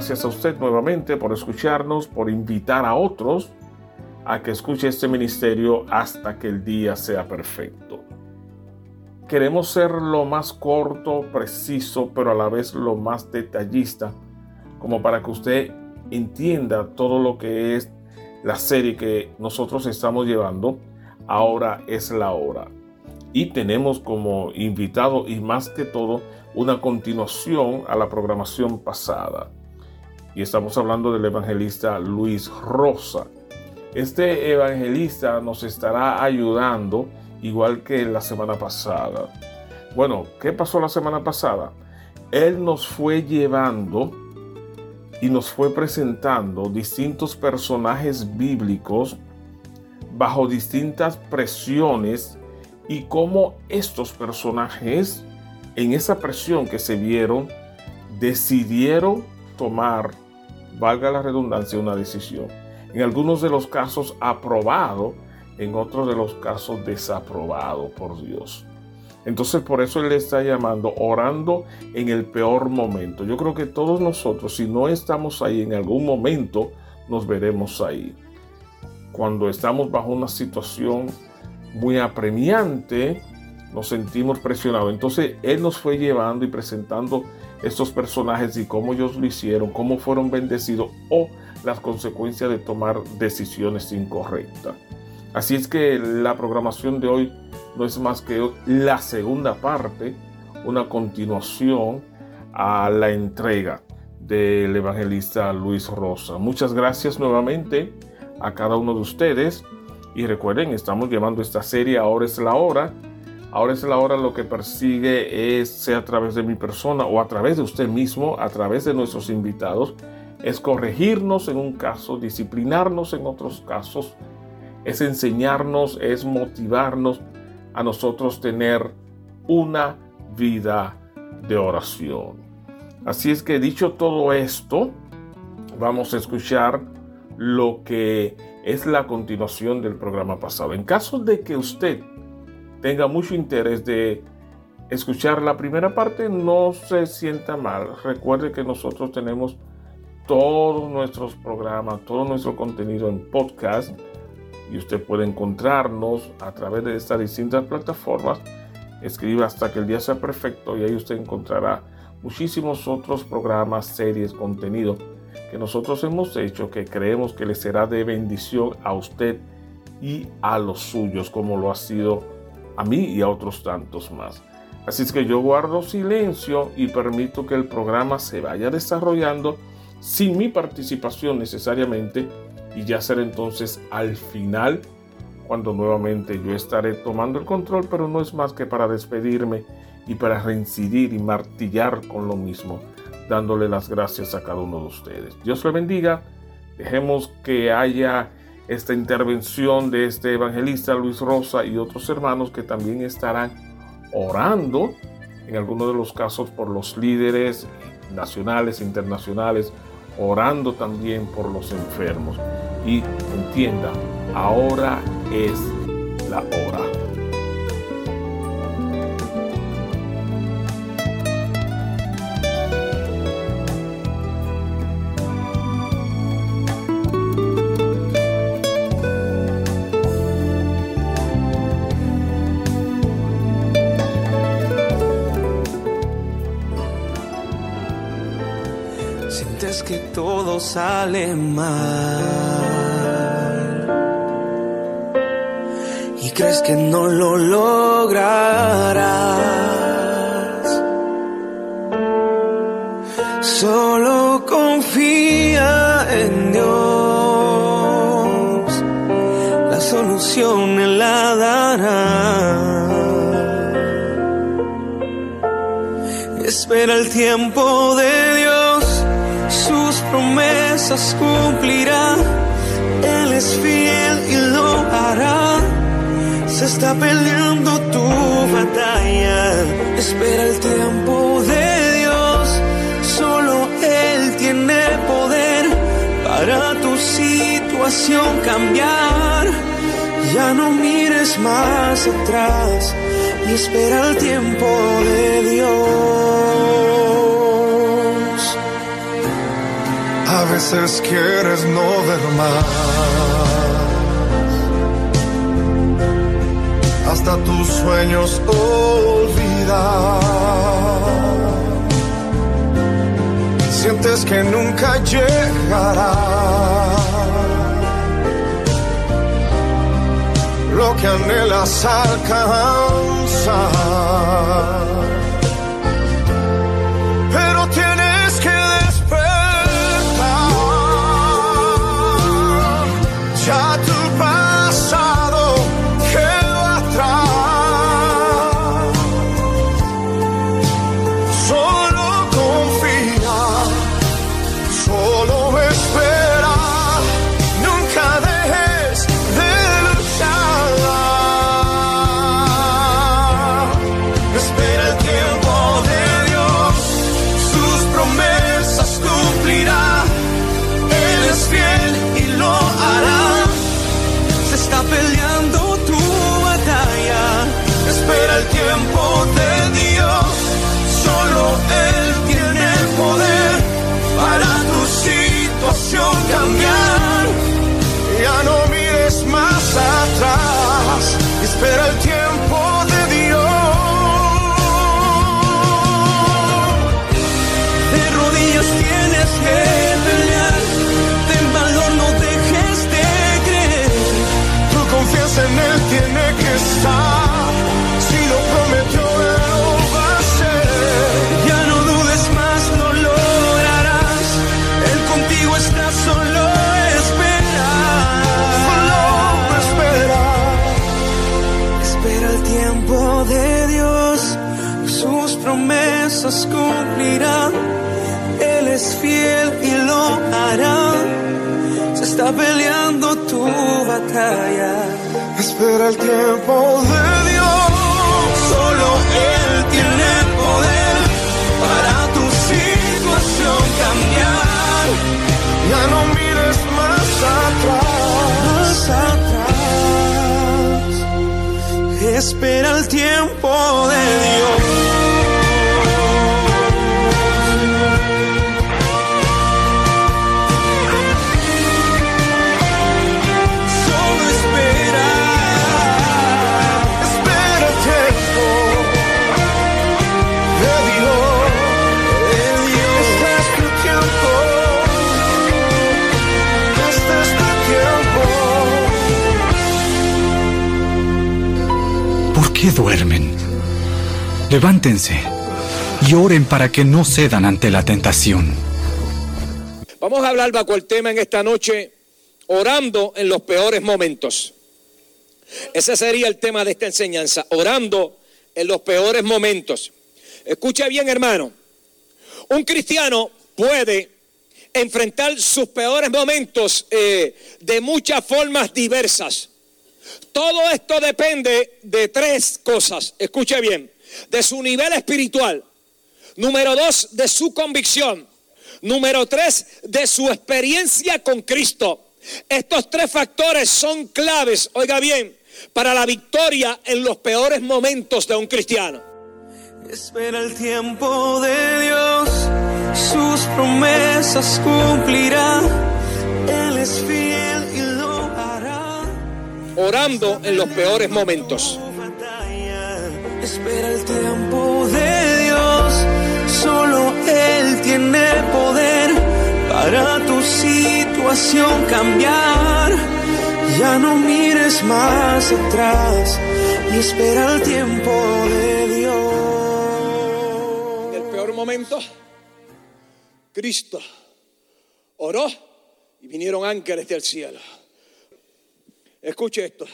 gracias a usted nuevamente por escucharnos, por invitar a otros a que escuche este ministerio hasta que el día sea perfecto. Queremos ser lo más corto, preciso, pero a la vez lo más detallista, como para que usted entienda todo lo que es la serie que nosotros estamos llevando. Ahora es la hora. Y tenemos como invitado y más que todo una continuación a la programación pasada. Y estamos hablando del evangelista Luis Rosa. Este evangelista nos estará ayudando igual que la semana pasada. Bueno, ¿qué pasó la semana pasada? Él nos fue llevando y nos fue presentando distintos personajes bíblicos bajo distintas presiones y cómo estos personajes en esa presión que se vieron decidieron tomar, valga la redundancia, una decisión. En algunos de los casos aprobado, en otros de los casos desaprobado por Dios. Entonces por eso Él le está llamando orando en el peor momento. Yo creo que todos nosotros, si no estamos ahí en algún momento, nos veremos ahí. Cuando estamos bajo una situación muy apremiante, nos sentimos presionados. Entonces Él nos fue llevando y presentando estos personajes y cómo ellos lo hicieron, cómo fueron bendecidos o las consecuencias de tomar decisiones incorrectas. Así es que la programación de hoy no es más que la segunda parte, una continuación a la entrega del evangelista Luis Rosa. Muchas gracias nuevamente a cada uno de ustedes y recuerden, estamos llevando esta serie Ahora es la hora. Ahora es la hora lo que persigue es, sea a través de mi persona o a través de usted mismo, a través de nuestros invitados, es corregirnos en un caso, disciplinarnos en otros casos, es enseñarnos, es motivarnos a nosotros tener una vida de oración. Así es que dicho todo esto, vamos a escuchar lo que es la continuación del programa pasado. En caso de que usted tenga mucho interés de escuchar la primera parte, no se sienta mal. Recuerde que nosotros tenemos todos nuestros programas, todo nuestro contenido en podcast y usted puede encontrarnos a través de estas distintas plataformas. Escriba hasta que el día sea perfecto y ahí usted encontrará muchísimos otros programas, series, contenido que nosotros hemos hecho que creemos que le será de bendición a usted y a los suyos como lo ha sido a mí y a otros tantos más. Así es que yo guardo silencio y permito que el programa se vaya desarrollando sin mi participación necesariamente y ya será entonces al final cuando nuevamente yo estaré tomando el control, pero no es más que para despedirme y para reincidir y martillar con lo mismo, dándole las gracias a cada uno de ustedes. Dios le bendiga, dejemos que haya esta intervención de este evangelista Luis Rosa y otros hermanos que también estarán orando, en algunos de los casos por los líderes nacionales, internacionales, orando también por los enfermos. Y entienda, ahora es la hora. Sale mal. Y crees que no lo lograrás. Solo confía en Dios. La solución Él la dará. Espera el tiempo de promesas cumplirá. Él es fiel y lo hará. Se está peleando tu batalla. Espera el tiempo de Dios. Solo Él tiene poder para tu situación cambiar. Ya no mires más atrás y espera el tiempo de Dios. Veces quieres no ver más. Hasta tus sueños olvidar. Sientes que nunca llegará. Lo que anhelas alcanzar. Promesas cumplirán. Él es fiel y lo hará. Se está peleando tu batalla. Espera el tiempo de Dios. Solo Él tiene poder para tu situación cambiar. Ya no mires más atrás. Más atrás. Espera el tiempo de Dios. Qué duermen? Levántense y oren para que no cedan ante la tentación. Vamos a hablar bajo el tema en esta noche, orando en los peores momentos. Ese sería el tema de esta enseñanza, orando en los peores momentos. Escucha bien, hermano. Un cristiano puede enfrentar sus peores momentos eh, de muchas formas diversas. Todo esto depende de tres cosas. Escuche bien. De su nivel espiritual. Número dos, de su convicción. Número tres, de su experiencia con Cristo. Estos tres factores son claves, oiga bien, para la victoria en los peores momentos de un cristiano. Espera el tiempo de Dios, sus promesas cumplirá. Él es fiel. Orando en los peores momentos. Espera el tiempo de Dios, solo Él tiene poder para tu situación cambiar. Ya no mires más atrás y espera el tiempo de Dios. En el peor momento, Cristo oró y vinieron ángeles del cielo. Escuche esto.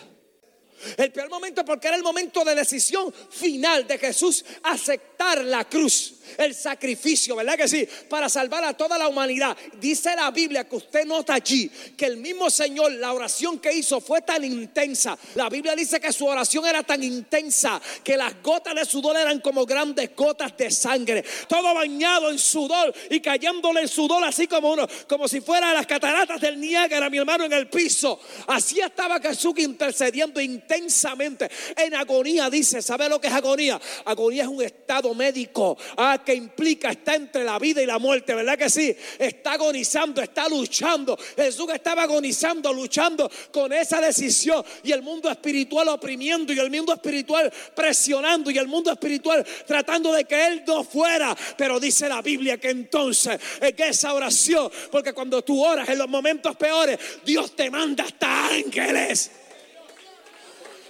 El peor momento porque era el momento de decisión final de Jesús aceptar la cruz, el sacrificio, ¿verdad que sí? Para salvar a toda la humanidad. Dice la Biblia que usted nota allí que el mismo Señor, la oración que hizo fue tan intensa. La Biblia dice que su oración era tan intensa que las gotas de sudor eran como grandes gotas de sangre. Todo bañado en sudor y cayéndole en sudor así como uno, como si fuera las cataratas del Niágara, mi hermano, en el piso. Así estaba Jesús intercediendo intensamente en agonía. Dice, ¿sabe lo que es agonía? Agonía es un estado médico, ah, que implica, está entre la vida y la muerte, ¿verdad que sí? Está agonizando, está luchando. Jesús estaba agonizando, luchando con esa decisión y el mundo espiritual oprimiendo y el mundo espiritual presionando y el mundo espiritual tratando de que él no fuera. Pero dice la Biblia que entonces en esa oración, porque cuando tú oras en los momentos peores, Dios te manda hasta ángeles.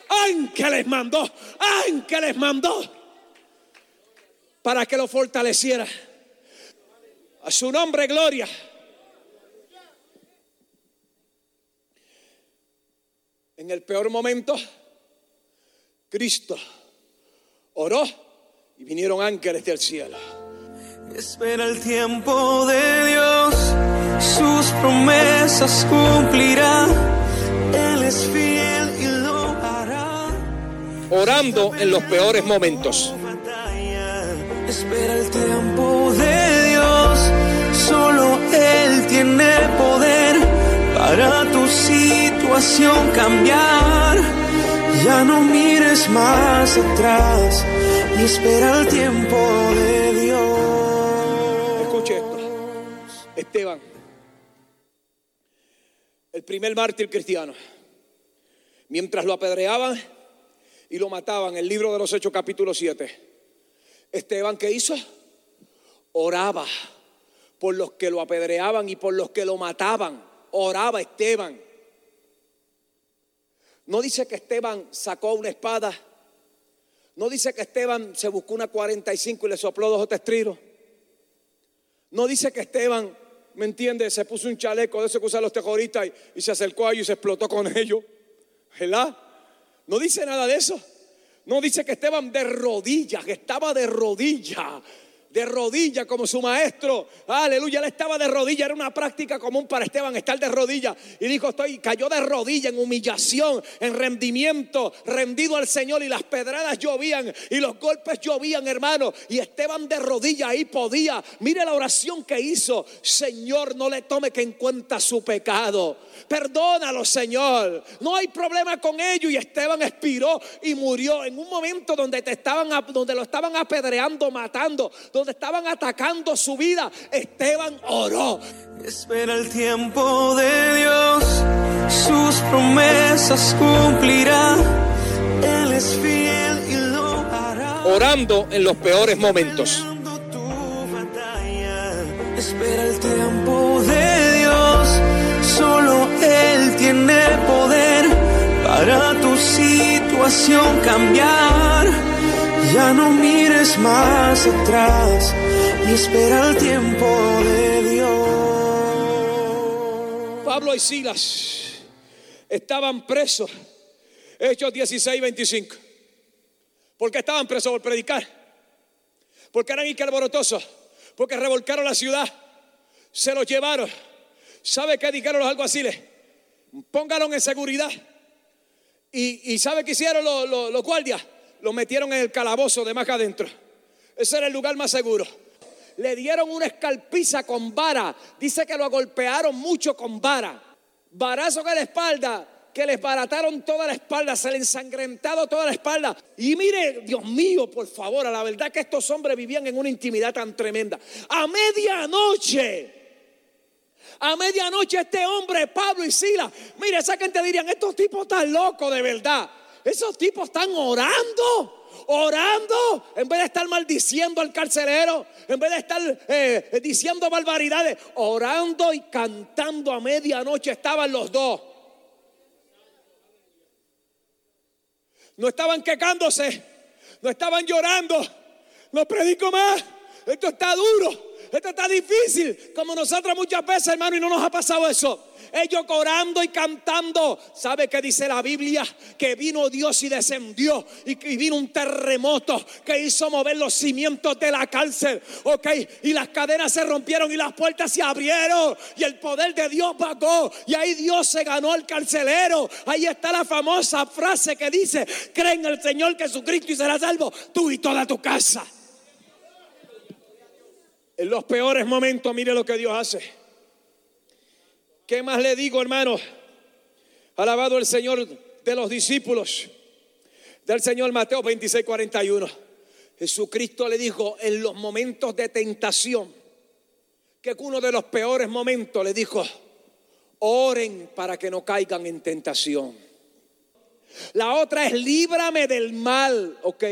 Ángeles mandó, ángeles mandó para que lo fortaleciera. A su nombre, gloria. En el peor momento, Cristo oró y vinieron ángeles del cielo. Espera el tiempo de Dios, sus promesas cumplirá. Él es fiel y lo hará. Orando en los peores momentos. Espera el tiempo de Dios, solo Él tiene poder para tu situación cambiar. Ya no mires más atrás y espera el tiempo de Dios. Escuche esto. Esteban, el primer mártir cristiano, mientras lo apedreaban y lo mataban, el libro de los Hechos capítulo 7, Esteban, ¿qué hizo? Oraba por los que lo apedreaban y por los que lo mataban. Oraba Esteban. No dice que Esteban sacó una espada. No dice que Esteban se buscó una 45 y le sopló dos o tres tiros. No dice que Esteban, ¿me entiende? Se puso un chaleco de esos que usan los terroristas y, y se acercó a ellos y se explotó con ellos. ¿Verdad? No dice nada de eso. No dice que Esteban de rodillas, que estaba de rodillas. De rodillas como su maestro. Aleluya, él estaba de rodillas. Era una práctica común para Esteban estar de rodillas. Y dijo, estoy, cayó de rodillas en humillación, en rendimiento, rendido al Señor. Y las pedradas llovían y los golpes llovían, hermano. Y Esteban de rodillas ahí podía. Mire la oración que hizo. Señor, no le tome que en cuenta su pecado. Perdónalo, Señor. No hay problema con ello. Y Esteban expiró y murió en un momento donde te estaban, donde lo estaban apedreando, matando, estaban atacando su vida. Esteban oró. Espera el tiempo de Dios, sus promesas cumplirá. Él es fiel y lo hará. Orando en los peores momentos. Espera el tiempo de Dios, solo Él tiene poder para tu situación cambiar. Ya no mires más atrás y espera el tiempo de Dios. Pablo y Silas estaban presos. Hechos 16, 25. ¿Por qué estaban presos? Por predicar. Porque eran alborotosos. Porque revolcaron la ciudad. Se los llevaron. ¿Sabe qué dijeron los alguaciles? Pónganlo en seguridad. Y, y ¿sabe qué hicieron los guardias? Los metieron en el calabozo de más adentro. Ese era el lugar más seguro. Le dieron una escalpiza con vara. Dice que lo golpearon mucho con vara. Varazo en la espalda. Que les barataron toda la espalda. Se le ensangrentado toda la espalda. Y mire, Dios mío, por favor, a la verdad que estos hombres vivían en una intimidad tan tremenda. A medianoche. A medianoche este hombre, Pablo y Sila, mire, esa gente dirían, estos tipos están locos de verdad. Esos tipos están orando, orando, en vez de estar maldiciendo al carcelero, en vez de estar eh, diciendo barbaridades, orando y cantando a medianoche estaban los dos. No estaban quejándose, no estaban llorando. No predico más. Esto está duro. Esto está difícil. Como nosotros muchas veces, hermano, y no nos ha pasado eso. Ellos orando y cantando. ¿Sabe qué dice la Biblia? Que vino Dios y descendió. Y que vino un terremoto que hizo mover los cimientos de la cárcel. Ok. Y las cadenas se rompieron y las puertas se abrieron. Y el poder de Dios bajó. Y ahí Dios se ganó al carcelero. Ahí está la famosa frase que dice: Cree en el Señor Jesucristo y serás salvo tú y toda tu casa. En los peores momentos, mire lo que Dios hace. ¿Qué más le digo, hermano? Alabado el Señor de los discípulos del Señor Mateo 26, 41. Jesucristo le dijo en los momentos de tentación, que uno de los peores momentos le dijo, oren para que no caigan en tentación. La otra es líbrame del mal, ¿ok?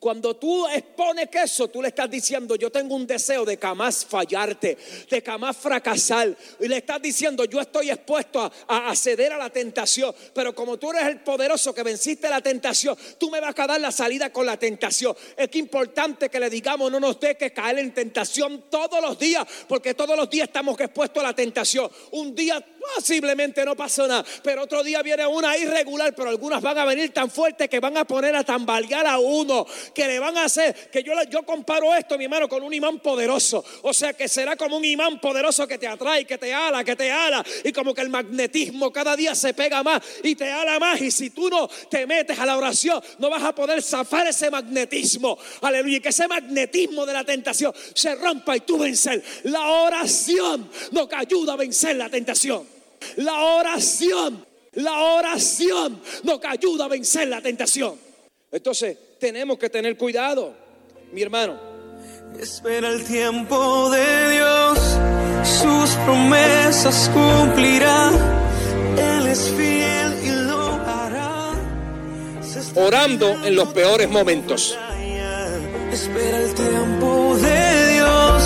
Cuando tú expones eso, tú le estás diciendo, yo tengo un deseo de jamás fallarte, de jamás fracasar. Y le estás diciendo, yo estoy expuesto a, a, ceder a la tentación. Pero como tú eres el poderoso que venciste la tentación, tú me vas a dar la salida con la tentación. Es importante que le digamos, no nos dejes caer en tentación todos los días, porque todos los días estamos expuestos a la tentación. Un día posiblemente no pasó nada, pero otro día viene una irregular, pero algunas van a venir tan fuertes que van a poner a tambalear a uno, que le van a hacer, que yo, yo comparo esto, mi hermano, con un imán poderoso, o sea que será como un imán poderoso que te atrae, que te ala, que te ala, y como que el magnetismo cada día se pega más y te ala más, y si tú no te metes a la oración, no vas a poder zafar ese magnetismo, aleluya, que ese magnetismo de la tentación se rompa y tú vencer. La oración nos ayuda a vencer la tentación. La oración, la oración nos ayuda a vencer la tentación. Entonces, tenemos que tener cuidado, mi hermano. Espera el tiempo de Dios, sus promesas cumplirá. Él es fiel y lo hará. Orando en los peores momentos. Espera el tiempo de Dios,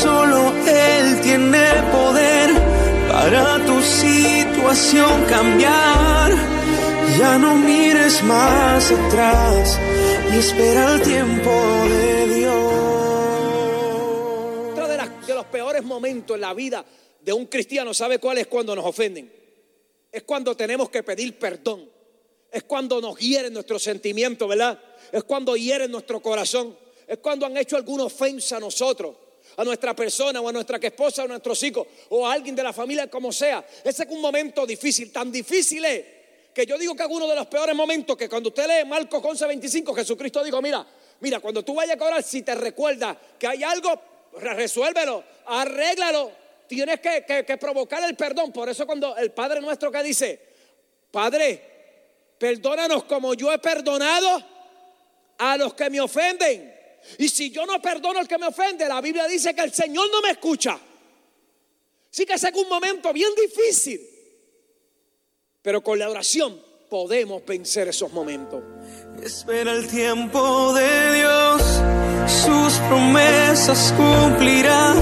solo Él tiene poder para tu situación cambiar. Ya no mires más atrás y espera el tiempo de Dios. Otro de, las- de los peores momentos en la vida de un cristiano, ¿sabe cuál es cuando nos ofenden? Es cuando tenemos que pedir perdón. Es cuando nos hieren nuestros sentimientos, ¿verdad? Es cuando hieren nuestro corazón. Es cuando han hecho alguna ofensa a nosotros, a nuestra persona o a nuestra esposa o a nuestros hijos o a alguien de la familia, como sea. Ese es un momento difícil, tan difícil es que yo digo que es uno de los peores momentos que cuando usted lee Marcos 11:25, Jesucristo dijo, mira, mira, cuando tú vayas a orar, si te recuerdas que hay algo, re- resuélvelo, arréglalo. Tienes que, que- que provocar el perdón. Por eso cuando el Padre nuestro que dice, Padre, perdónanos como yo he perdonado a los que me ofenden. Y si yo no perdono al que me ofende, la Biblia dice que el Señor no me escucha. Sí que ese es un momento bien difícil. Pero con la oración podemos vencer esos momentos. Espera el tiempo de Dios, sus promesas cumplirá.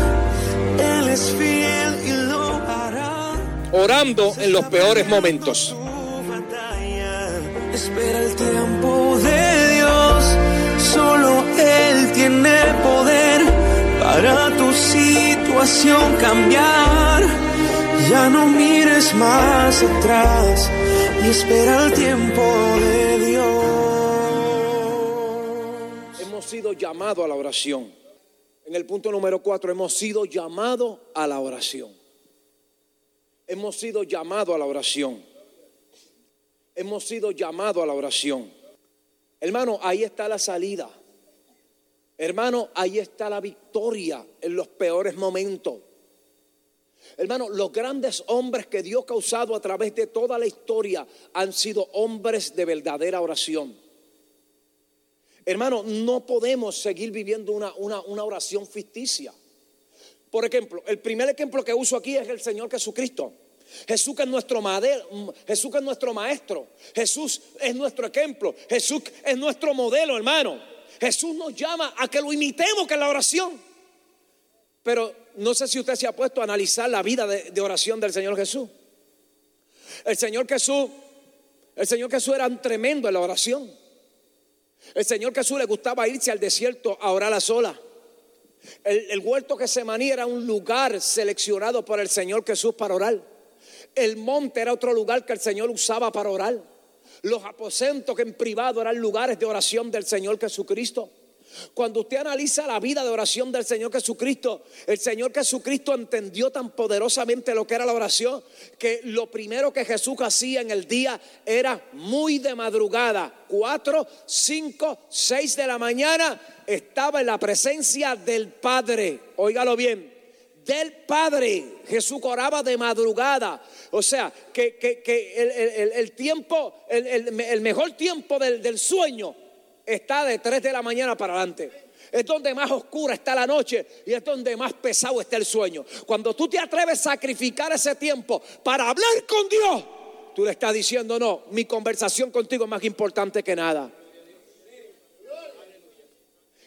Él es fiel y lo hará. Orando en los peores momentos. Espera el tiempo tiene poder para tu situación cambiar. Ya no mires más atrás y espera el tiempo de Dios. Hemos sido llamados a la oración. En el punto número cuatro, hemos sido llamados a la oración. Hemos sido llamados a la oración. Hemos sido llamados a la oración. Hermano, ahí está la salida. Hermano, ahí está la victoria en los peores momentos. Hermano, los grandes hombres que Dios ha causado a través de toda la historia han sido hombres de verdadera oración. Hermano, no podemos seguir viviendo una, una, una oración ficticia. Por ejemplo, el primer ejemplo que uso aquí es el Señor Jesucristo. Jesús es nuestro madero, Jesús que es nuestro maestro, Jesús es nuestro ejemplo, Jesús es nuestro modelo, hermano. Jesús nos llama a que lo imitemos, que la oración. Pero no sé si usted se ha puesto a analizar la vida de, de oración del Señor Jesús. El Señor Jesús, el Señor Jesús era un tremendo en la oración. El Señor Jesús le gustaba irse al desierto a orar a sola. El, el huerto que se manía era un lugar seleccionado por el Señor Jesús para orar. El monte era otro lugar que el Señor usaba para orar. Los aposentos que en privado eran lugares de oración del Señor Jesucristo. Cuando usted analiza la vida de oración del Señor Jesucristo, el Señor Jesucristo entendió tan poderosamente lo que era la oración, que lo primero que Jesús hacía en el día era muy de madrugada, 4, 5, 6 de la mañana, estaba en la presencia del Padre. Óigalo bien, del Padre. Jesús oraba de madrugada. O sea, que, que- que el, el- el- tiempo, el- el mejor tiempo del, del sueño está de 3 de la mañana para adelante. Es donde más oscura está la noche y es donde más pesado está el sueño. Cuando tú te atreves a sacrificar ese tiempo para hablar con Dios, tú le estás diciendo, no, mi conversación contigo es más importante que nada.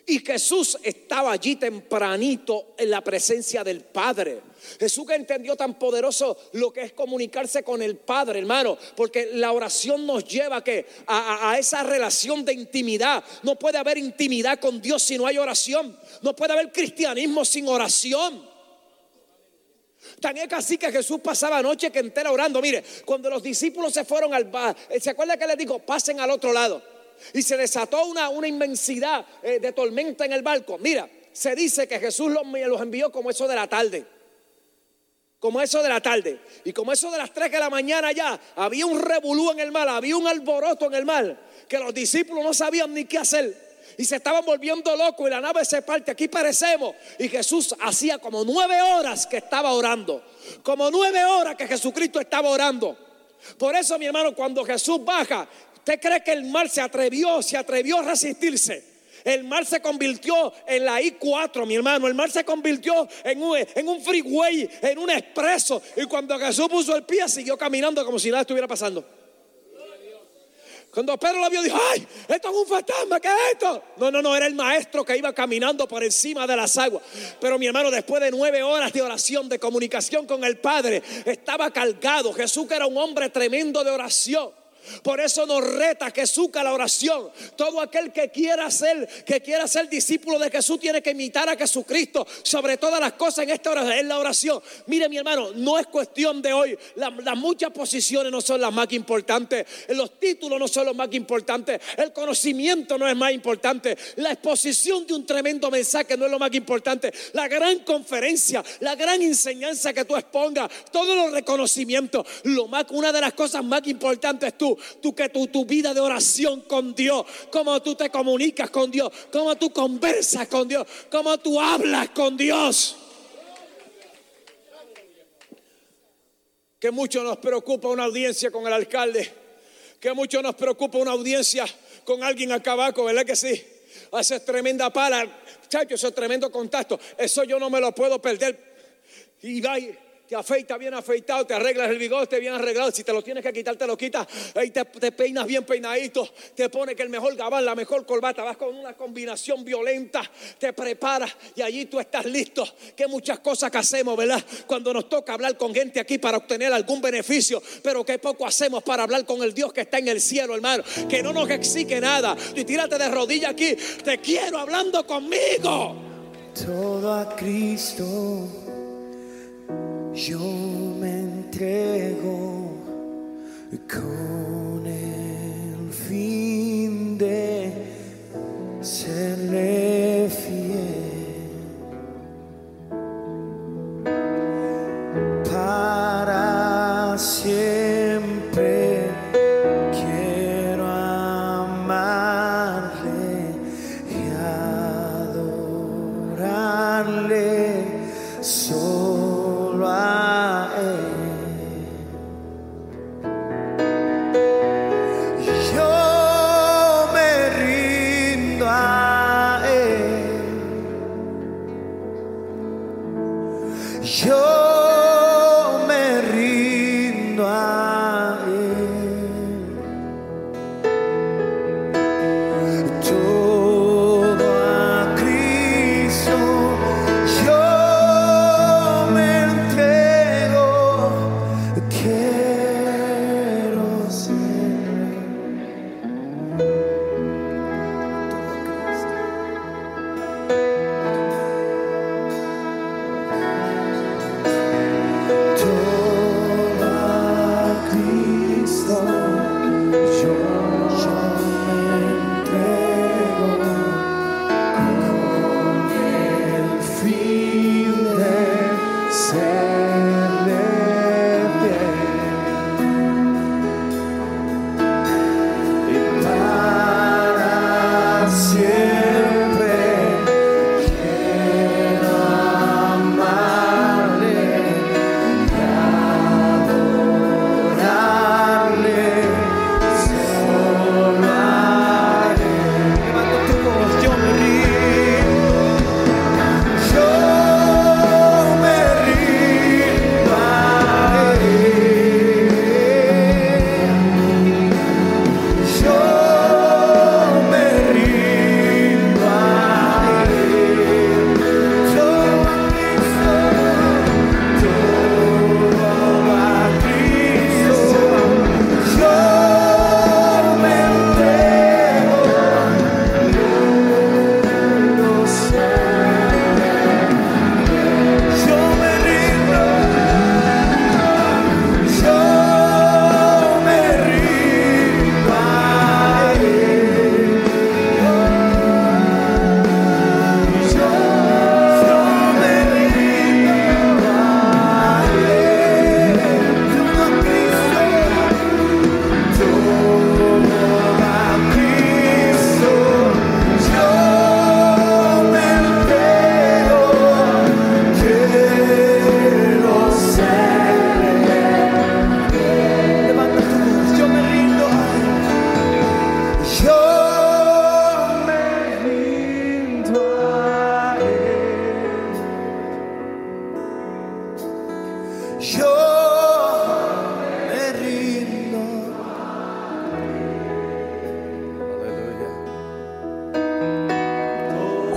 Y Jesús estaba allí tempranito en la presencia del Padre. Jesús que entendió tan poderoso lo que es comunicarse con el Padre, hermano, porque la oración nos lleva a, que, a, a esa relación de intimidad. No puede haber intimidad con Dios si no hay oración. No puede haber cristianismo sin oración. Tan es así que Jesús pasaba noche que entera orando. Mire, cuando los discípulos se fueron al bar, ¿se acuerda que les dijo, pasen al otro lado? Y se desató una, una inmensidad eh, de tormenta en el barco. Mira, se dice que Jesús los, envió como eso de la tarde. Como eso de la tarde. Y como eso de las 3 de la mañana ya, había un revolú en el mar, había un alboroto en el mar, que los discípulos no sabían ni qué hacer. Y se estaban volviendo locos y la nave se parte. Aquí parecemos. Y Jesús hacía como nueve horas que estaba orando. Como nueve horas que Jesucristo estaba orando. Por eso, mi hermano, cuando Jesús baja, ¿Usted cree que el mar se atrevió, se atrevió a resistirse? El mar se convirtió en la I4, mi hermano. El mar se convirtió en un, en un freeway, en un expreso. Y cuando Jesús puso el pie, siguió caminando como si nada estuviera pasando. Cuando Pedro lo vio, dijo: ¡Ay, esto es un fantasma! ¿Qué es esto? No, no, no, era el maestro que iba caminando por encima de las aguas. Pero mi hermano, después de nueve horas de oración, de comunicación con el Padre, estaba cargado. Jesús, que era un hombre tremendo de oración. Por eso nos reta Jesús a la oración. Todo aquel que quiera ser, que quiera ser discípulo de Jesús tiene que imitar a Jesucristo sobre todas las cosas en esta oración, en la oración. Mire mi hermano, no es cuestión de hoy. las muchas posiciones no son las más importantes. Los títulos no son los más importantes. El conocimiento no es más importante. La exposición de un tremendo mensaje no es lo más importante. La gran conferencia, la gran enseñanza que tú expongas, todos los reconocimientos. Lo más, una de las cosas más importantes es tú tú, que tu, tu vida de oración con Dios, cómo tú te comunicas con Dios, cómo tú conversas con Dios, cómo tú hablas con Dios. Que mucho nos preocupa una audiencia con el alcalde, que mucho nos preocupa una audiencia con alguien acá abajo, ¿verdad que sí? Haces tremenda pala, chacho, eso es tremendo contacto, eso yo no me lo puedo perder. Y vaya te afeitas bien afeitado, te arreglas el bigote bien arreglado. Si te lo tienes que quitar, te lo quitas. Y te, peinas bien peinadito. Te pone que el mejor gabán, la mejor corbata. Vas con una combinación violenta. Te preparas y allí tú estás listo. Que muchas cosas que hacemos, ¿verdad? Cuando nos toca hablar con gente aquí para obtener algún beneficio. Pero que poco hacemos para hablar con el Dios que está en el cielo, hermano. Que no nos exige nada. Y tírate de rodilla aquí. Te quiero hablando conmigo. Todo a Cristo yo me entrego con el fin de serle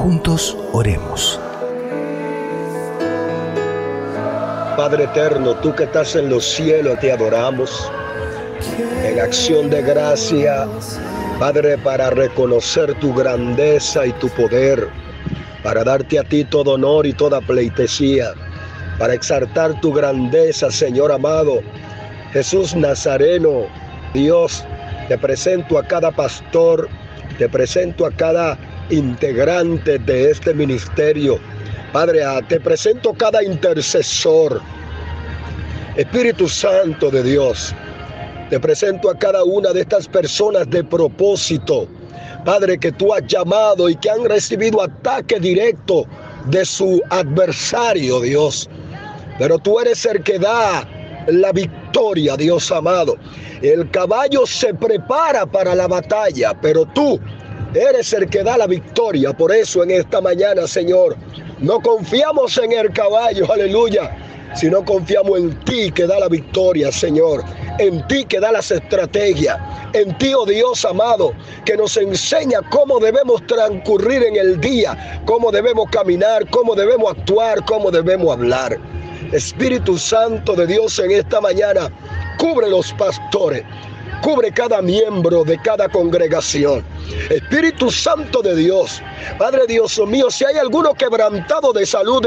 Juntos oremos. Padre eterno, tú que estás en los cielos, te adoramos en acción de gracia, Padre, para reconocer tu grandeza y tu poder, para darte a ti todo honor y toda pleitesía, para exaltar tu grandeza, Señor amado. Jesús Nazareno, Dios, te presento a cada pastor, te presento a cada integrante de este ministerio. Padre, te presento cada intercesor. Espíritu Santo de Dios, te presento a cada una de estas personas de propósito. Padre, que tú has llamado y que han recibido ataque directo de su adversario, Dios. Pero tú eres el que da la victoria, Dios amado. El caballo se prepara para la batalla, pero tú Eres el que da la victoria. Por eso en esta mañana, Señor, no confiamos en el caballo, aleluya, sino confiamos en ti que da la victoria, Señor. En ti que da las estrategias. En ti, oh Dios amado, que nos enseña cómo debemos transcurrir en el día, cómo debemos caminar, cómo debemos actuar, cómo debemos hablar. Espíritu Santo de Dios en esta mañana, cubre los pastores cubre cada miembro de cada congregación. Espíritu Santo de Dios, Padre Dios mío, si hay alguno quebrantado de salud,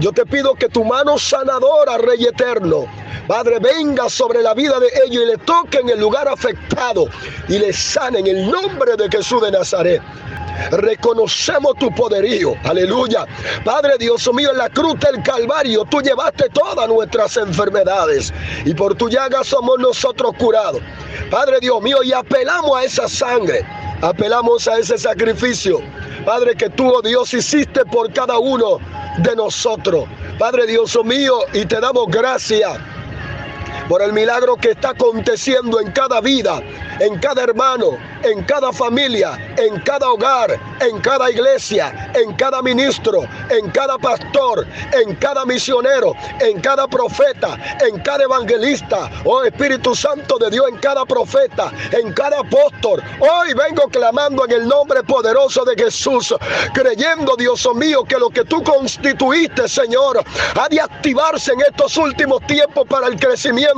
yo te pido que tu mano sanadora, Rey eterno, Padre, venga sobre la vida de ellos y le toque en el lugar afectado y le sane en el nombre de Jesús de Nazaret. Reconocemos tu poderío. Aleluya. Padre Dios mío, en la cruz del Calvario tú llevaste todas nuestras enfermedades y por tu llaga somos nosotros curados. Padre Dios mío, y apelamos a esa sangre. Apelamos a ese sacrificio. Padre, que tú, oh Dios, hiciste por cada uno de nosotros. Padre Dios mío, y te damos gracias por el milagro que está aconteciendo en cada vida, en cada hermano, en cada familia, en cada hogar, en cada iglesia, en cada ministro, en cada pastor, en cada misionero, en cada profeta, en cada evangelista, oh Espíritu Santo de Dios, en cada profeta, en cada apóstol. Hoy vengo clamando en el nombre poderoso de Jesús, creyendo, Dios mío, que lo que tú constituiste, Señor, ha de activarse en estos últimos tiempos para el crecimiento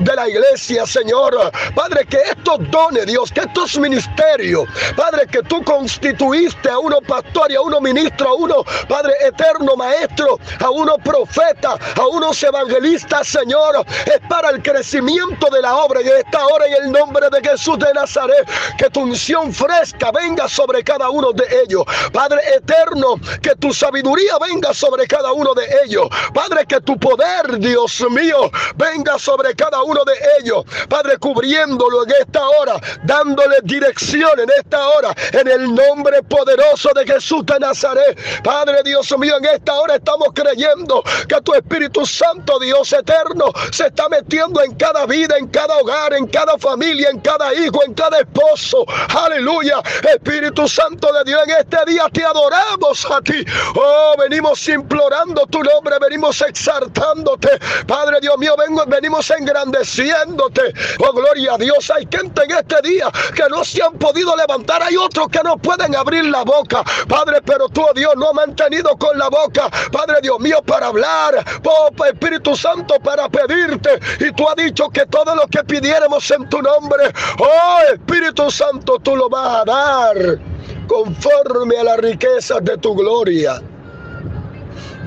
de la iglesia, Señor. Padre, que estos dones, Dios, que estos ministerio. Padre, que tú constituiste a uno pastor y a uno ministro, a uno, Padre eterno maestro, a uno profeta, a unos evangelistas, Señor. Es para el crecimiento de la obra y en esta hora en el nombre de Jesús de Nazaret, que tu unción fresca venga sobre cada uno de ellos. Padre eterno, que tu sabiduría venga sobre cada uno de ellos. Padre, que tu poder, Dios mío, venga sobre cada uno de ellos. Padre, cubriéndolo en esta hora, dándole dirección en esta hora, en el nombre poderoso de Jesús de Nazaret. Padre Dios mío, en esta hora estamos creyendo que tu Espíritu Santo, Dios eterno, se está metiendo en cada vida, en cada hogar, en cada familia, en cada hijo, en cada esposo. Aleluya. Espíritu Santo de Dios, en este día te adoramos a ti. Oh, venimos implorando tu nombre, venimos exaltándote. Padre Dios mío, vengo, venimos engrandeciéndote. Oh, gloria a Dios. Hay gente en este día que no se han podido levantar. Hay otros que no pueden abrir la boca. Padre, pero tú, oh Dios, no ha mantenido con la boca. Padre Dios mío, para hablar. Oh, Espíritu Santo, para pedirte. Y tú has dicho que todo lo que pidiéramos en tu nombre, oh Espíritu Santo, tú lo vas a dar conforme a las riquezas de tu gloria.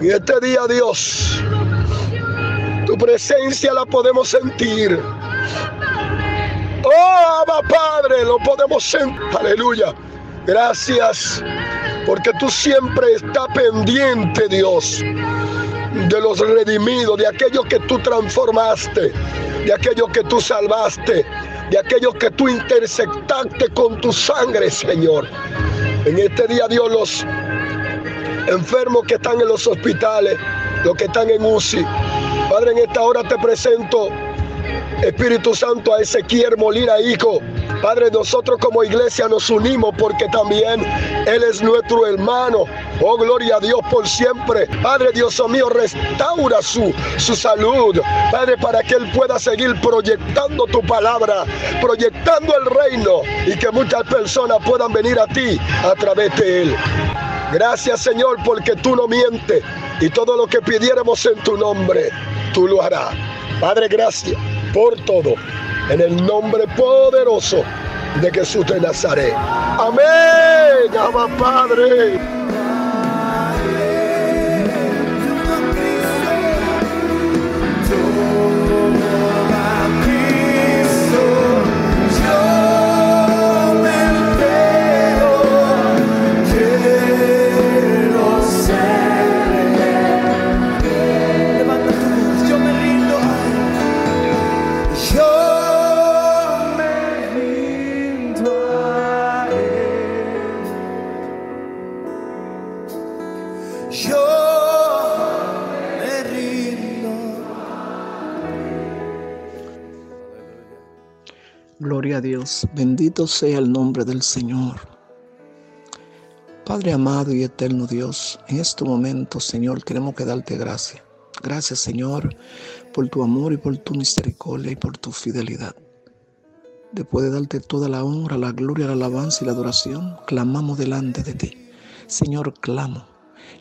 Y este día, Dios, tu presencia la podemos sentir. Oh, Abba Padre, lo podemos sentir. Aleluya. Gracias, porque tú siempre estás pendiente, Dios, de los redimidos, de aquellos que tú transformaste, de aquellos que tú salvaste, de aquellos que tú interceptaste con tu sangre, Señor. En este día, Dios, los enfermos que están en los hospitales, los que están en UCI. Padre, en esta hora te presento Espíritu Santo, a Ezequiel Molina, hijo. Padre, nosotros como iglesia nos unimos porque también Él es nuestro hermano. Oh, gloria a Dios por siempre. Padre Dios mío, restaura su, su salud. Padre, para que Él pueda seguir proyectando tu palabra, proyectando el reino y que muchas personas puedan venir a ti a través de Él. Gracias Señor porque tú no mientes y todo lo que pidiéramos en tu nombre, tú lo harás. Padre, gracias por todo. En el nombre poderoso de Jesús de Nazaret. Amén. Ama Padre. Bendito sea el nombre del Señor. Padre amado y eterno Dios, en este momento, Señor, queremos que darte gracias. Gracias, Señor, por tu amor y por tu misericordia y por tu fidelidad. Después de darte toda la honra, la gloria, la alabanza y la adoración, clamamos delante de ti. Señor, clamo.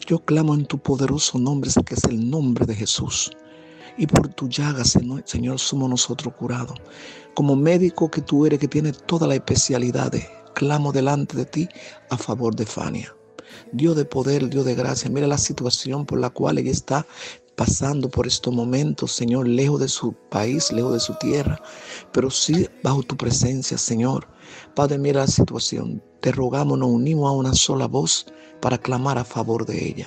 Yo clamo en tu poderoso nombre, que es el nombre de Jesús y por tu llaga, Señor, somos nosotros curados. Como médico que tú eres, que tiene toda la especialidad, clamo delante de ti a favor de Fania. Dios de poder, Dios de gracia, mira la situación por la cual ella está pasando por estos momentos, Señor, lejos de su país, lejos de su tierra, pero sí bajo tu presencia, Señor. Padre, mira la situación. Te rogamos, nos unimos a una sola voz para clamar a favor de ella.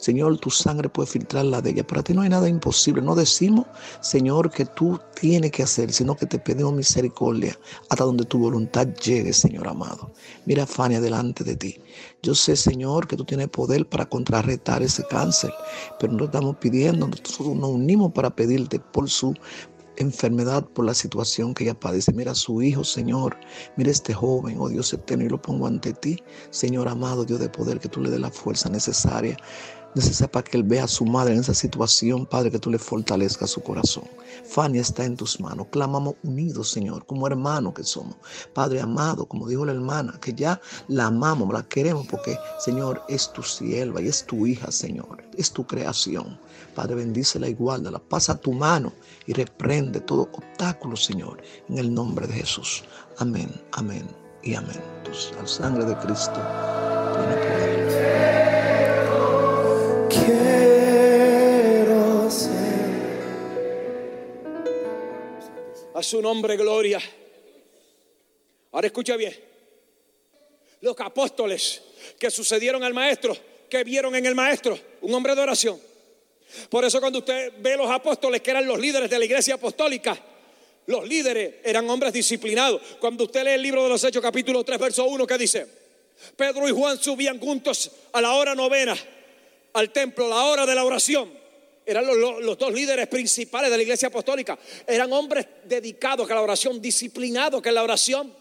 Señor, tu sangre puede filtrar la de ella. Para ti no hay nada imposible. No decimos, Señor, que tú tienes que hacer, sino que te pedimos misericordia hasta donde tu voluntad llegue, Señor amado. Mira, Fania, delante de ti. Yo sé, Señor, que tú tienes poder para contrarrestar ese cáncer, pero no estamos pidiendo, nosotros nos unimos para pedirte por su enfermedad por la situación que ella padece. Mira a su hijo, Señor. Mira a este joven, oh Dios eterno, y lo pongo ante ti, Señor amado, Dios de poder, que tú le dé la fuerza necesaria Necesaria para que él vea a su madre en esa situación, Padre, que tú le fortalezcas su corazón. Fania está en tus manos. Clamamos unidos, Señor, como hermanos que somos. Padre amado, como dijo la hermana, que ya la amamos, la queremos porque, Señor, es tu sierva y es tu hija, Señor. Es tu creación. Padre, bendícela y guárdala. Pasa tu mano y reprende todo obstáculo, Señor, en el nombre de Jesús. Amén, amén y amén. La sangre de Cristo A su nombre, gloria. Ahora escucha bien. Los apóstoles que sucedieron al maestro, que vieron en el maestro un hombre de oración. Por eso cuando usted ve los apóstoles que eran los líderes de la iglesia apostólica, los líderes eran hombres disciplinados. Cuando usted lee el libro de los Hechos capítulo 3, verso 1, que dice, Pedro y Juan subían juntos a la hora novena al templo, la hora de la oración eran los, dos líderes principales de la iglesia apostólica. Eran hombres dedicados a la oración, disciplinados que la oración.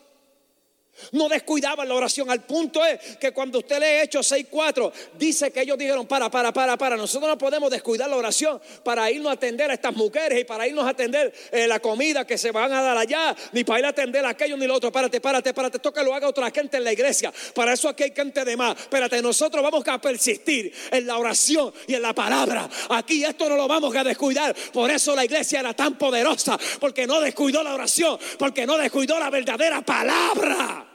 No descuidaban la oración. Al punto es que cuando usted lee Hechos 6.4, dice que ellos dijeron, para, para, para, para. Nosotros no podemos descuidar la oración para irnos a atender a estas mujeres y para irnos a atender eh, la comida que se van a dar allá, ni para ir a atender a aquello ni lo otro. Párate, párate, párate. Esto que lo haga otra gente en la iglesia. Para eso aquí hay gente de más. Espérate, nosotros vamos a persistir en la oración y en la palabra. Aquí esto no lo vamos a descuidar. Por eso la iglesia era tan poderosa. Porque no descuidó la oración. Porque no descuidó la verdadera palabra.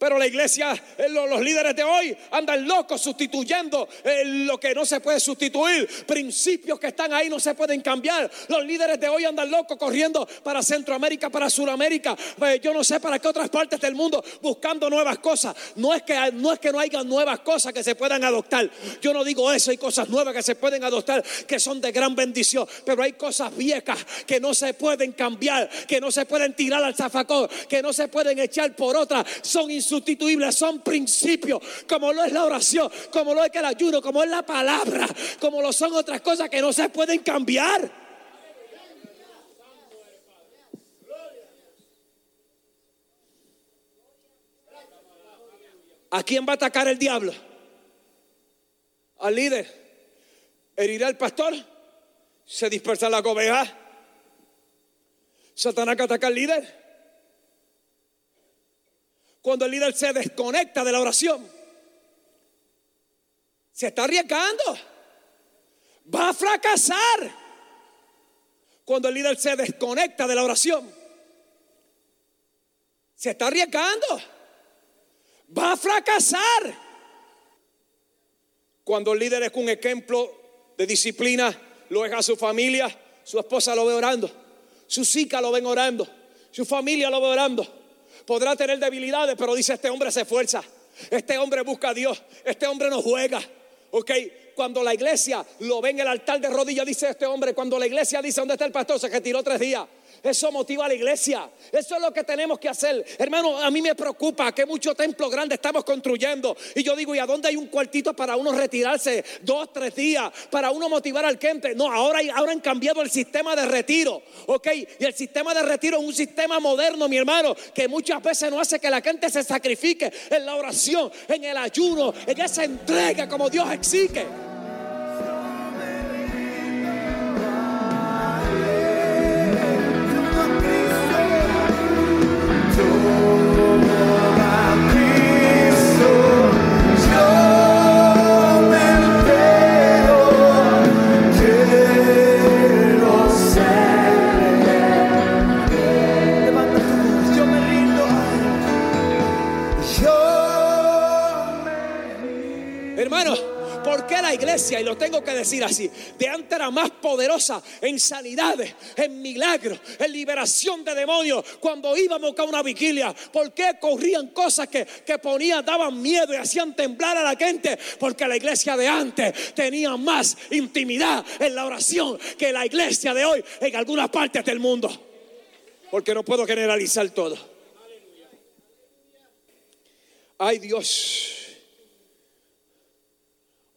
Pero la iglesia, eh, los líderes de hoy andan locos sustituyendo eh, lo que no se puede sustituir. Principios que están ahí no se pueden cambiar. Los líderes de hoy andan locos corriendo para Centroamérica, para Sudamérica. Eh, yo no sé para qué otras partes del mundo buscando nuevas cosas. No es que no, es haya nuevas cosas que se puedan adoptar. Yo no digo eso. Hay cosas nuevas que se pueden adoptar que son de gran bendición. Pero hay cosas viejas que no se pueden cambiar, que no se pueden tirar al zafacón, que no se pueden echar por otra. Son sustituibles, son principios, como lo es la oración, como lo es el ayuno, como es la palabra, como lo son otras cosas que no se pueden cambiar. ¿A quién va a atacar el diablo? Al líder. ¿Herirá al pastor? ¿Se dispersa la ovejas? ¿Satanás que ataca al líder? Cuando el líder se desconecta de la oración, se está arriesgando. Va a fracasar. Cuando el líder se desconecta de la oración, se está arriesgando. Va a fracasar. Cuando el líder es un ejemplo de disciplina, lo es a su familia, su esposa lo ve orando, sus hijas lo ven orando, su familia lo ve orando. Podrá tener debilidades, pero dice este hombre se esfuerza. Este hombre busca a Dios. Este hombre no juega. Ok, cuando la iglesia lo ve en el altar de rodillas, dice este hombre, cuando la iglesia dice, ¿dónde está el pastor? Se retiró tres días. Eso motiva a la iglesia. Eso es lo que tenemos que hacer. Hermano, a mí me preocupa que muchos templos grandes estamos construyendo. Y yo digo, ¿y a dónde hay un cuartito para uno retirarse dos, tres días? Para uno motivar al gente. No, ahora, ahora han cambiado el sistema de retiro. ¿Ok? Y el sistema de retiro es un sistema moderno, mi hermano, que muchas veces no hace que la gente se sacrifique en la oración, en el ayuno, en esa entrega como Dios exige. Y lo tengo que decir así, de antes era más poderosa en sanidades, en milagros, en liberación de demonios, cuando íbamos a una vigilia. ¿Por qué corrían cosas que, que ponían, daban miedo y hacían temblar a la gente? Porque la iglesia de antes tenía más intimidad en la oración que la iglesia de hoy en algunas partes del mundo. Porque no puedo generalizar todo. Ay Dios.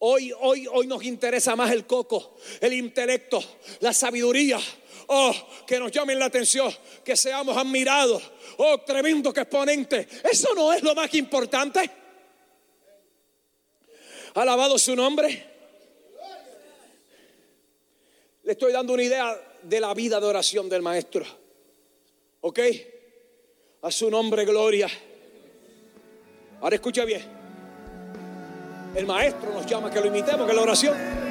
Hoy, hoy, hoy nos interesa más el coco, el intelecto, la sabiduría. Oh, que nos llamen la atención, que seamos admirados. Oh, tremendo que exponente. Eso no es lo más importante. Alabado su nombre. Le estoy dando una idea de la vida de oración del maestro. ¿Ok? A su nombre, gloria. Ahora escucha bien. El maestro nos llama que lo imitemos, que la oración.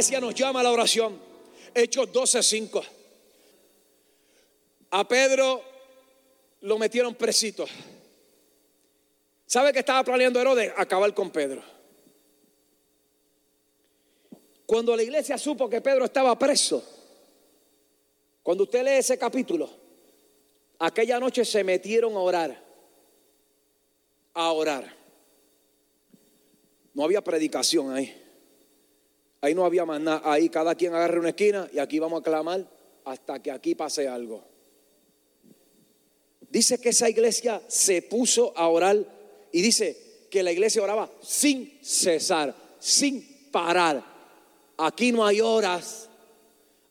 Iglesia nos llama a la oración. Hechos 12:5. A Pedro lo metieron presito. ¿Sabe que estaba planeando Herodes? Acabar con Pedro. Cuando la iglesia supo que Pedro estaba preso, cuando usted lee ese capítulo, aquella noche se metieron a orar. A orar. No había predicación ahí. Ahí no había más nada. Ahí cada quien agarre una esquina y aquí vamos a clamar hasta que aquí pase algo. Dice que esa iglesia se puso a orar y dice que la iglesia oraba sin cesar, sin parar. Aquí no hay horas,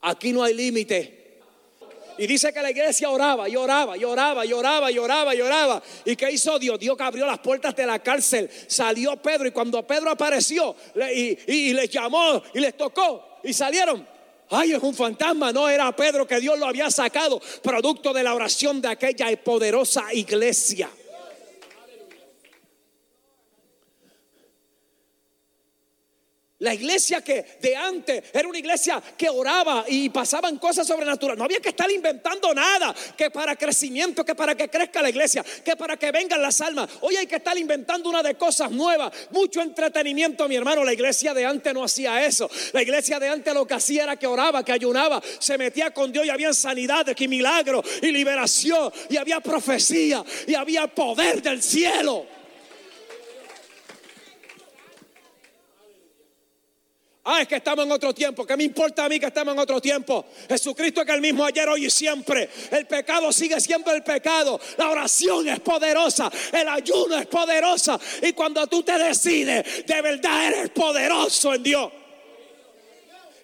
aquí no hay límite. Y dice que la iglesia oraba y oraba y oraba y oraba y oraba y oraba. ¿Y qué hizo Dios? Dios que abrió las puertas de la cárcel. Salió Pedro y cuando Pedro apareció y, y, les llamó y les tocó y salieron. Ay, es un fantasma. No era Pedro que Dios lo había sacado, producto de la oración de aquella poderosa iglesia. La iglesia que de antes era una iglesia que oraba y pasaban cosas sobrenaturales. No había que estar inventando nada. Que para crecimiento, que para que crezca la iglesia, que para que vengan las almas. Hoy hay que estar inventando una de cosas nuevas. Mucho entretenimiento, mi hermano. La iglesia de antes no hacía eso. La iglesia de antes lo que hacía era que oraba, que ayunaba, se metía con Dios y había sanidades y milagros y liberación y había profecía y había poder del cielo. Ah, es que estamos en otro tiempo. ¿Qué me importa a mí que estamos en otro tiempo? Jesucristo es el mismo ayer, hoy y siempre. El pecado sigue siendo el pecado. La oración es poderosa. El ayuno es poderosa. Y cuando tú te decides, de verdad eres poderoso en Dios.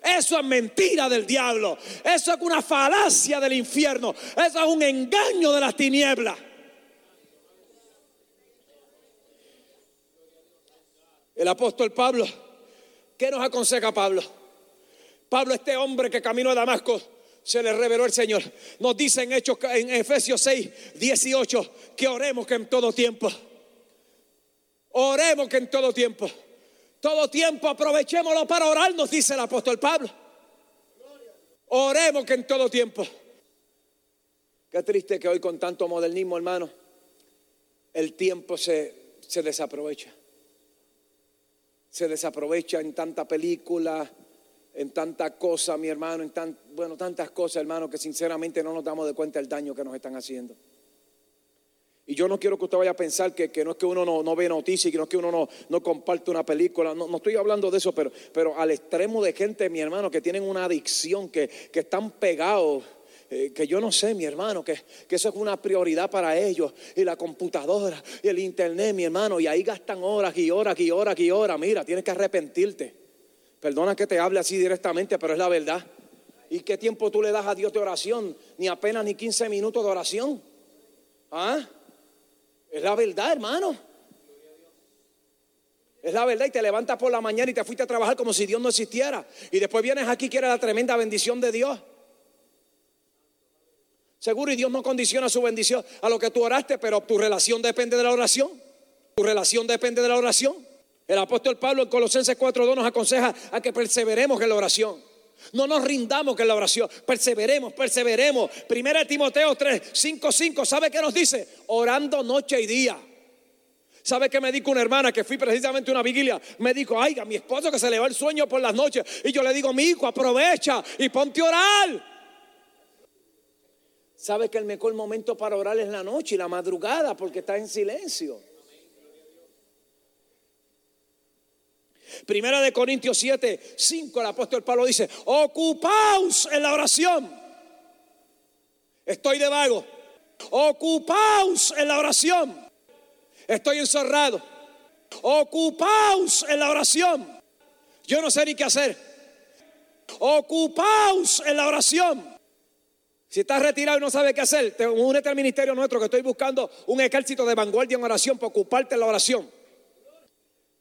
Eso es mentira del diablo. Eso es una falacia del infierno. Eso es un engaño de las tinieblas. El apóstol Pablo ¿Qué nos aconseja Pablo? Pablo, este hombre que caminó a Damasco, se le reveló el Señor. Nos dice en Hechos, en Efesios 6, 18, que oremos que en todo tiempo. Oremos que en todo tiempo. Todo tiempo aprovechémoslo para orar, nos dice el apóstol Pablo. Oremos que en todo tiempo. Qué triste que hoy con tanto modernismo, hermano, el tiempo se, se desaprovecha se desaprovecha en tanta película, en tanta cosa, mi hermano, en tan, bueno, tantas cosas, hermano, que sinceramente no nos damos de cuenta del daño que nos están haciendo. Y yo no quiero que usted vaya a pensar que, no es que uno no, ve noticias, que no es que uno no, no comparte una película. No, no, estoy hablando de eso, pero, pero al extremo de gente, mi hermano, que tienen una adicción, que, que están pegados eh, que yo no sé, mi hermano, que, eso es una prioridad para ellos. Y la computadora y el internet, mi hermano, y ahí gastan horas y horas y horas y horas. Mira, tienes que arrepentirte. Perdona que te hable así directamente, pero es la verdad. ¿Y qué tiempo tú le das a Dios de oración? Ni apenas ni 15 minutos de oración. ¿Ah? Es la verdad, hermano. Es la verdad y te levantas por la mañana y te fuiste a trabajar como si Dios no existiera. Y después vienes aquí y quieres la tremenda bendición de Dios. Seguro y Dios no condiciona su bendición a lo que tú oraste, pero tu relación depende de la oración. Tu relación depende de la oración. El apóstol Pablo en Colosenses 4.2 nos aconseja a que perseveremos en la oración. No nos rindamos en la oración, perseveremos, perseveremos. Primera Timoteo 3, 5, 5, ¿sabe qué nos dice? Orando noche y día. ¿Sabe qué me dijo una hermana que fui precisamente a una vigilia? Me dijo, ay, a mi esposo que se le va el sueño por las noches. Y yo le digo, mi hijo, aprovecha y ponte a orar. Sabe que el mejor momento para orar es la noche y la madrugada porque está en silencio. Primera de Corintios 7, 5, el apóstol Pablo dice, ocupaos en la oración. Estoy de vago. Ocupaos en la oración. Estoy encerrado. Ocupaos en la oración. Yo no sé ni qué hacer. Ocupaos en la oración. Si estás retirado y no sabes qué hacer, te únete al ministerio nuestro que estoy buscando un ejército de vanguardia en oración para ocuparte la oración.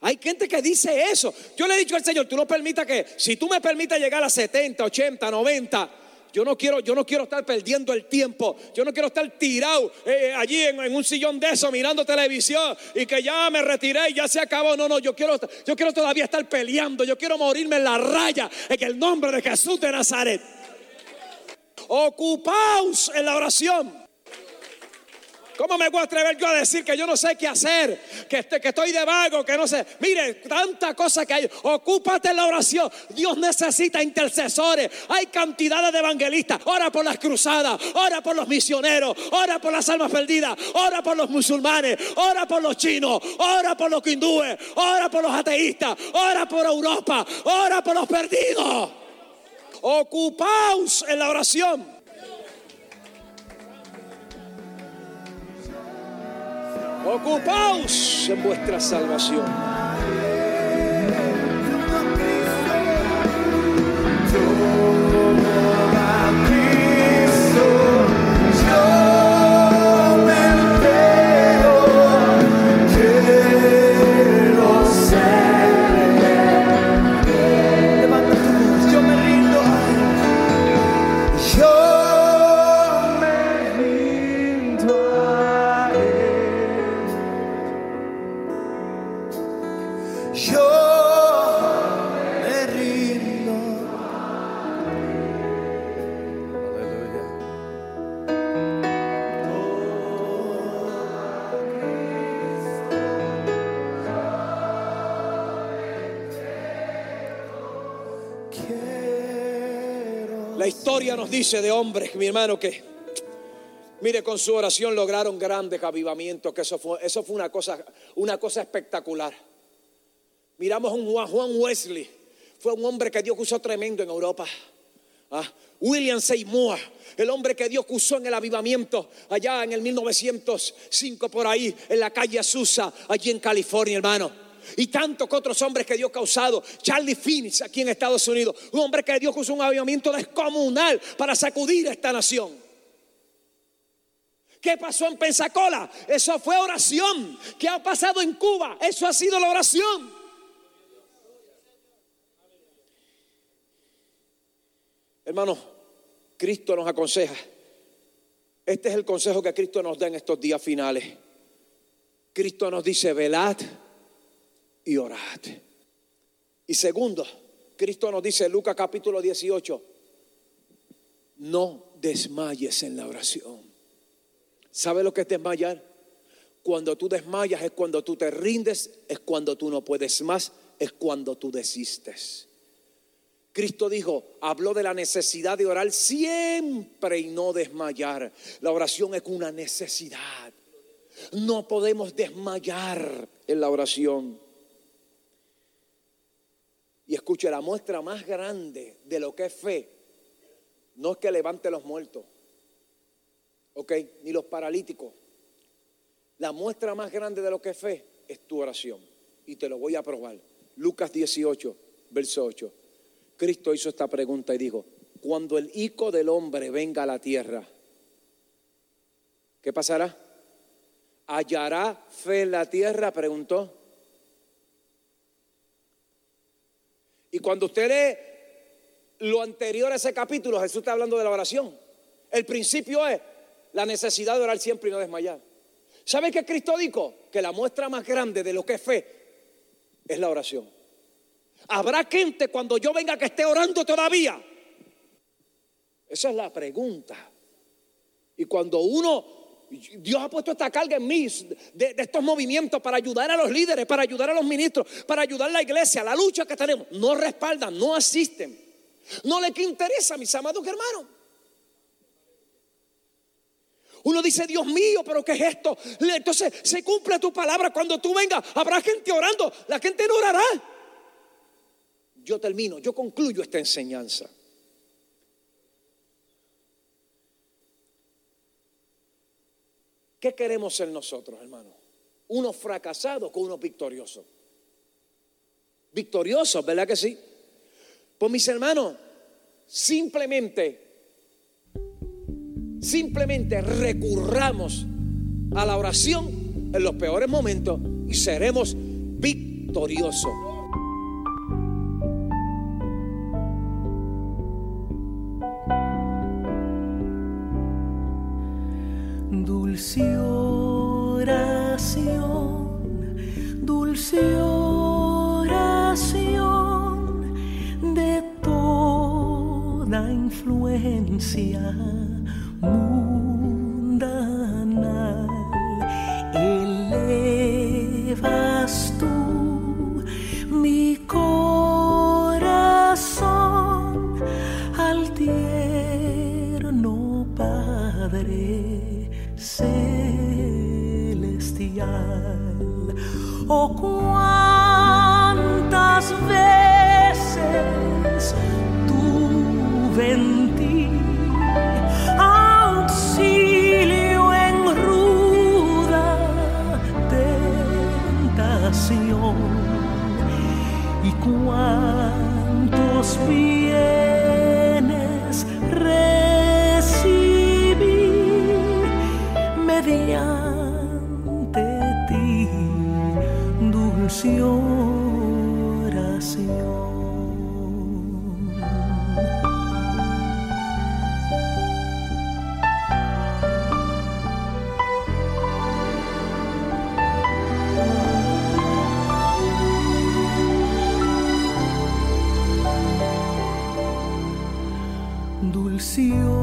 Hay gente que dice eso. Yo le he dicho al Señor, tú no permitas que, si tú me permites llegar a 70, 80, 90, yo no quiero, yo no quiero estar perdiendo el tiempo. Yo no quiero estar tirado eh, allí en, en, un sillón de eso mirando televisión y que ya me retiré y ya se acabó. No, no, yo quiero, yo quiero todavía estar peleando. Yo quiero morirme en la raya en el nombre de Jesús de Nazaret. Ocupaos en la oración. ¿Cómo me voy a atrever yo a decir que yo no sé qué hacer? Que, este, que estoy de vago, que no sé. Mire, tanta cosa que hay. Ocúpate en la oración. Dios necesita intercesores. Hay cantidades de evangelistas. Ora por las cruzadas. Ora por los misioneros. Ora por las almas perdidas. Ora por los musulmanes. Ora por los chinos. Ora por los hindúes. Ora por los ateístas. Ora por Europa. Ora por los perdidos. Ocupaos en la oración. Ocupaos en vuestra salvación. De hombres, mi hermano, que mire, con su oración lograron grandes avivamientos, que eso fue, eso fue una, cosa, una cosa espectacular. Miramos a un Juan Wesley, fue un hombre que Dios usó tremendo en Europa. Ah, William Seymour, el hombre que Dios usó en el avivamiento allá en el 1905 por ahí, en la calle Azusa, allí en California, hermano. Y tantos otros hombres que Dios ha causado. Charlie Phoenix aquí en Estados Unidos. Un hombre que Dios usó un avivamiento descomunal para sacudir a esta nación. ¿Qué pasó en Pensacola? Eso fue oración. ¿Qué ha pasado en Cuba? Eso ha sido la oración. Hermanos, Cristo nos aconseja. Este es el consejo que Cristo nos da en estos días finales. Cristo nos dice, velad y orad. Y segundo, Cristo nos dice Lucas capítulo 18, no desmayes en la oración. ¿Sabe lo que es desmayar? Cuando tú desmayas es cuando tú te rindes, es cuando tú no puedes más, es cuando tú desistes. Cristo dijo, habló de la necesidad de orar siempre y no desmayar. La oración es una necesidad. No podemos desmayar en la oración. Y escuche, la muestra más grande de lo que es fe no es que levante los muertos, ¿ok? Ni los paralíticos. La muestra más grande de lo que es fe es tu oración. Y te lo voy a probar. Lucas 18, verso 8. Cristo hizo esta pregunta y dijo, cuando el Hijo del Hombre venga a la tierra, ¿qué pasará? ¿Hallará fe en la tierra? Preguntó. Y cuando usted lee lo anterior a ese capítulo, Jesús está hablando de la oración. El principio es la necesidad de orar siempre y no desmayar. ¿Sabe qué Cristo dijo? Que la muestra más grande de lo que es fe es la oración. ¿Habrá gente cuando yo venga que esté orando todavía? Esa es la pregunta. Y cuando uno, Dios ha puesto esta carga en mí de, estos movimientos para ayudar a los líderes, para ayudar a los ministros, para ayudar a la iglesia, la lucha que tenemos, no respaldan, no asisten. No les interesa, mis amados hermanos. Uno dice, Dios mío, pero ¿qué es esto? Entonces se cumple tu palabra. Cuando tú vengas, habrá gente orando. La gente no orará. Yo termino, yo concluyo esta enseñanza. ¿Qué queremos ser nosotros, hermano? Unos fracasados con unos victoriosos. Victoriosos, ¿verdad que sí? Pues mis hermanos, simplemente Simplemente recurramos a la oración en los peores momentos y seremos victoriosos. Influencia mundanal elevas tú mi corazón al tierno Padre celestial. speak. Dulce oración,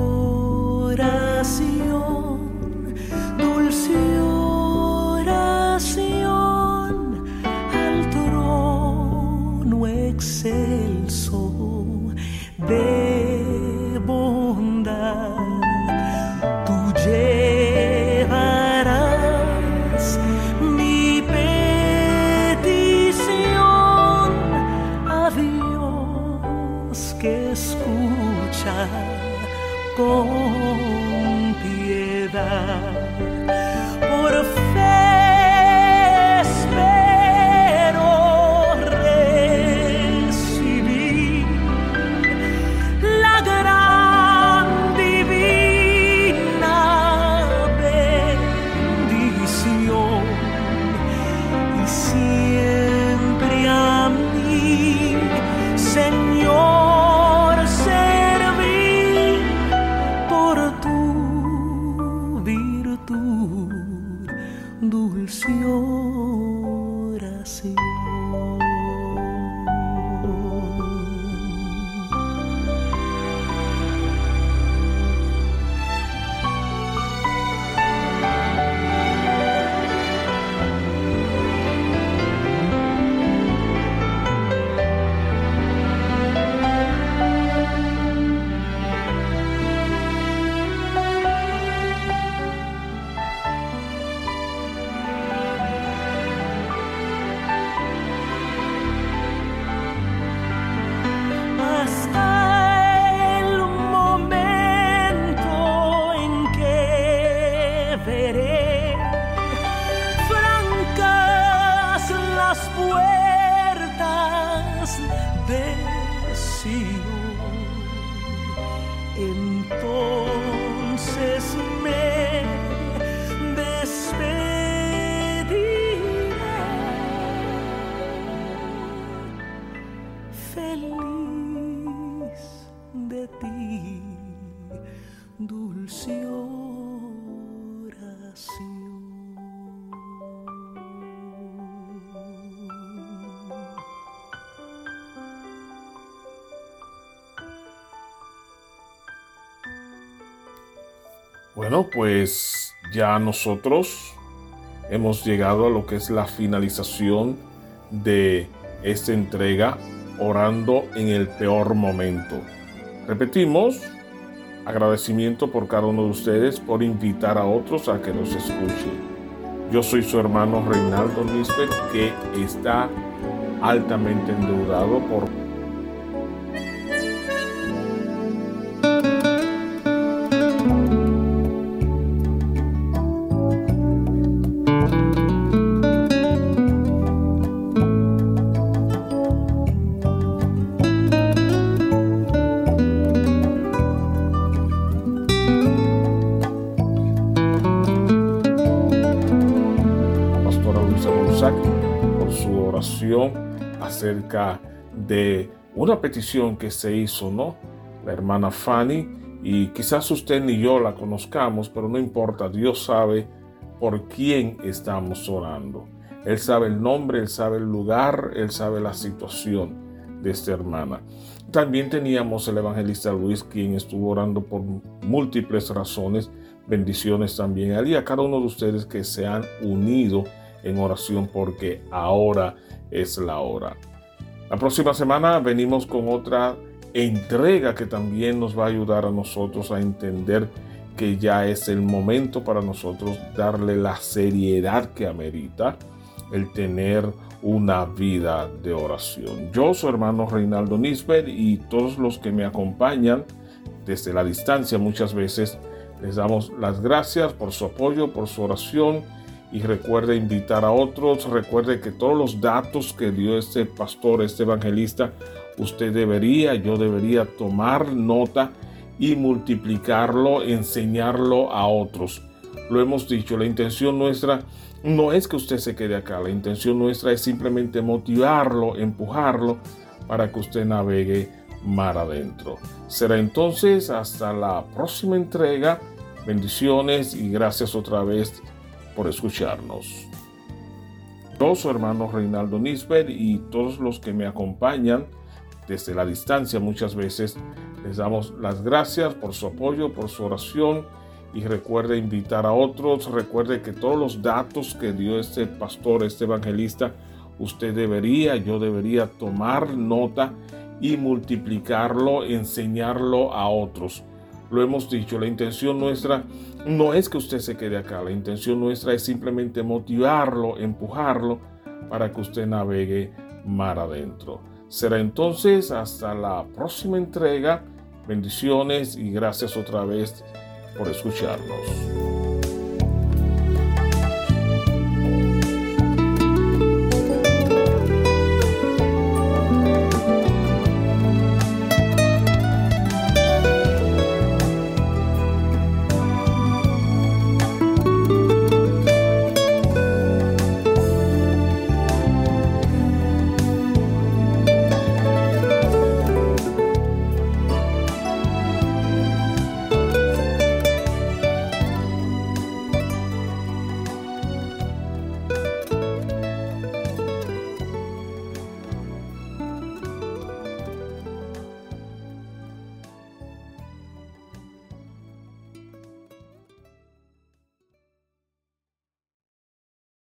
Pues ya nosotros hemos llegado a lo que es la finalización de esta entrega, orando en el peor momento. Repetimos, agradecimiento por cada uno de ustedes por invitar a otros a que nos escuchen. Yo soy su hermano Reinaldo Nisbet, que está altamente endeudado por una petición que se hizo, ¿no? La hermana Fanny, y quizás usted ni yo la conozcamos, pero no importa, Dios sabe por quién estamos orando. Él sabe el nombre, Él sabe el lugar, Él sabe la situación de esta hermana. También teníamos el evangelista Luis, quien estuvo orando por múltiples razones. Bendiciones también a él y a cada uno de ustedes que se han unido en oración porque ahora es la hora. La próxima semana venimos con otra entrega que también nos va a ayudar a nosotros a entender que ya es el momento para nosotros darle la seriedad que amerita el tener una vida de oración. Yo, su hermano Reinaldo Nisbet y todos los que me acompañan desde la distancia muchas veces les damos las gracias por su apoyo, por su oración y recuerde invitar a otros. Recuerde que todos los datos que dio este pastor, este evangelista, usted debería, yo debería tomar nota y multiplicarlo, enseñarlo a otros. Lo hemos dicho, la intención nuestra no es que usted se quede acá, la intención nuestra es simplemente motivarlo, empujarlo para que usted navegue mar adentro. Será entonces hasta la próxima entrega. Bendiciones y gracias otra vez por escucharnos. Yo, su hermano Reinaldo Nisbet y todos los que me acompañan desde la distancia muchas veces les damos las gracias por su apoyo, por su oración y recuerde invitar a otros. Recuerde que todos los datos que dio este pastor, este evangelista, usted debería, yo debería tomar nota y multiplicarlo, enseñarlo a otros. Lo hemos dicho, la intención nuestra no es que usted se quede acá, la intención nuestra es simplemente motivarlo, empujarlo para que usted navegue mar adentro. Será entonces hasta la próxima entrega. Bendiciones y gracias otra vez por escucharnos.